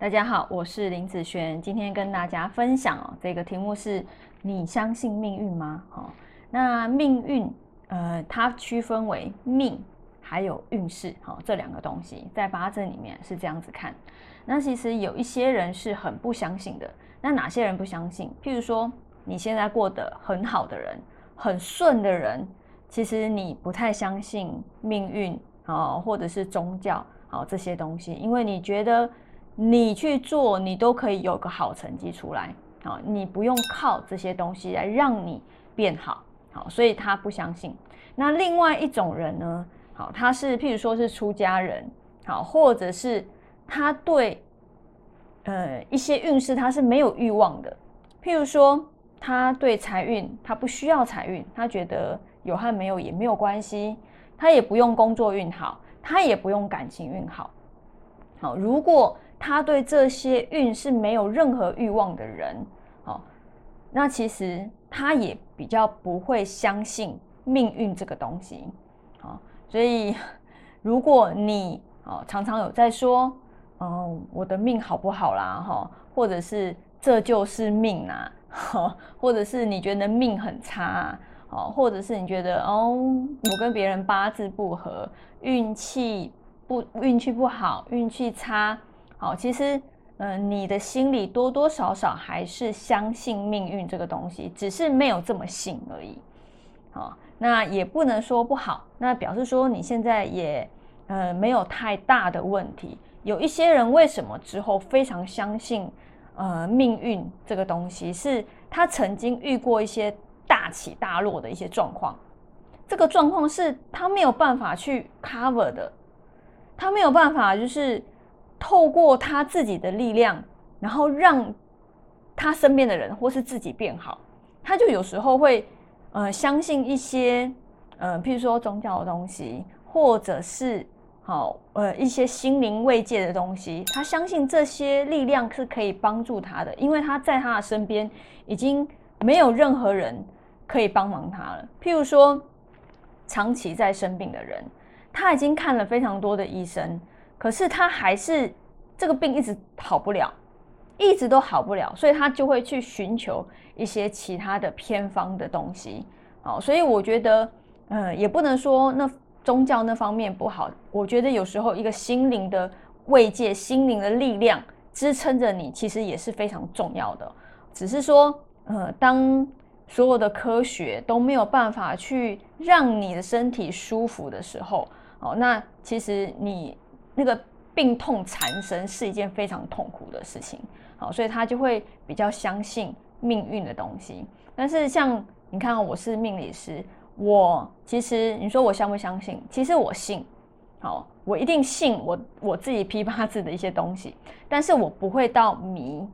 大家好，我是林子璇，今天跟大家分享哦，这个题目是你相信命运吗？好，那命运，呃，它区分为命还有运势，好，这两个东西在八字里面是这样子看。那其实有一些人是很不相信的，那哪些人不相信？譬如说你现在过得很好的人，很顺的人，其实你不太相信命运啊，或者是宗教，好这些东西，因为你觉得。你去做，你都可以有个好成绩出来，好，你不用靠这些东西来让你变好，好，所以他不相信。那另外一种人呢，好，他是譬如说是出家人，好，或者是他对呃一些运势他是没有欲望的，譬如说他对财运他不需要财运，他觉得有和没有也没有关系，他也不用工作运好，他也不用感情运好，好，如果。他对这些运是没有任何欲望的人，哦，那其实他也比较不会相信命运这个东西，好，所以 如果你哦常常有在说，哦我的命好不好啦，哈，或者是这就是命啊，哈，或者是你觉得命很差，哦，或者是你觉得哦我跟别人八字不合，运气不运气不好，运气差。好，其实，嗯，你的心里多多少少还是相信命运这个东西，只是没有这么信而已。好，那也不能说不好，那表示说你现在也，呃，没有太大的问题。有一些人为什么之后非常相信，呃，命运这个东西，是他曾经遇过一些大起大落的一些状况，这个状况是他没有办法去 cover 的，他没有办法就是。透过他自己的力量，然后让他身边的人或是自己变好，他就有时候会呃相信一些呃，譬如说宗教的东西，或者是好呃一些心灵慰藉的东西，他相信这些力量是可以帮助他的，因为他在他的身边已经没有任何人可以帮忙他了。譬如说长期在生病的人，他已经看了非常多的医生。可是他还是这个病一直好不了，一直都好不了，所以他就会去寻求一些其他的偏方的东西。哦，所以我觉得，嗯，也不能说那宗教那方面不好。我觉得有时候一个心灵的慰藉、心灵的力量支撑着你，其实也是非常重要的。只是说，呃，当所有的科学都没有办法去让你的身体舒服的时候，哦，那其实你。那个病痛缠身是一件非常痛苦的事情，好，所以他就会比较相信命运的东西。但是像你看，我是命理师，我其实你说我相不相信？其实我信，好，我一定信我我自己批八字的一些东西，但是我不会到迷。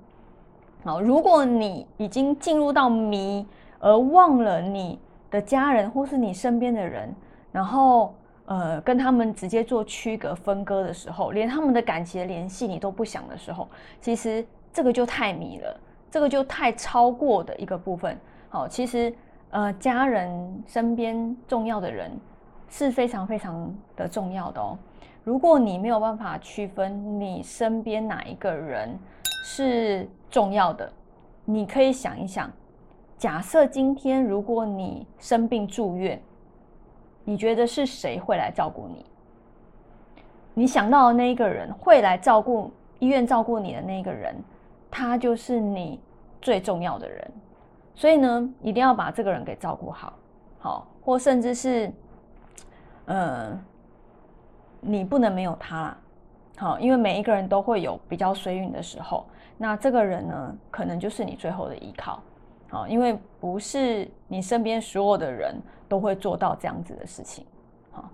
好，如果你已经进入到迷，而忘了你的家人或是你身边的人，然后。呃，跟他们直接做区隔分割的时候，连他们的感情的联系你都不想的时候，其实这个就太迷了，这个就太超过的一个部分。好，其实呃，家人身边重要的人是非常非常的重要的哦。如果你没有办法区分你身边哪一个人是重要的，你可以想一想，假设今天如果你生病住院。你觉得是谁会来照顾你？你想到的那一个人会来照顾医院照顾你的那个人，他就是你最重要的人。所以呢，一定要把这个人给照顾好，好，或甚至是，嗯，你不能没有他，好，因为每一个人都会有比较衰运的时候。那这个人呢，可能就是你最后的依靠，啊，因为不是你身边所有的人。都会做到这样子的事情，好，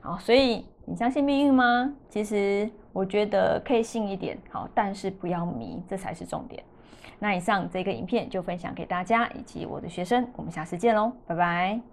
好，所以你相信命运吗？其实我觉得可以信一点，好，但是不要迷，这才是重点。那以上这个影片就分享给大家以及我的学生，我们下次见喽，拜拜。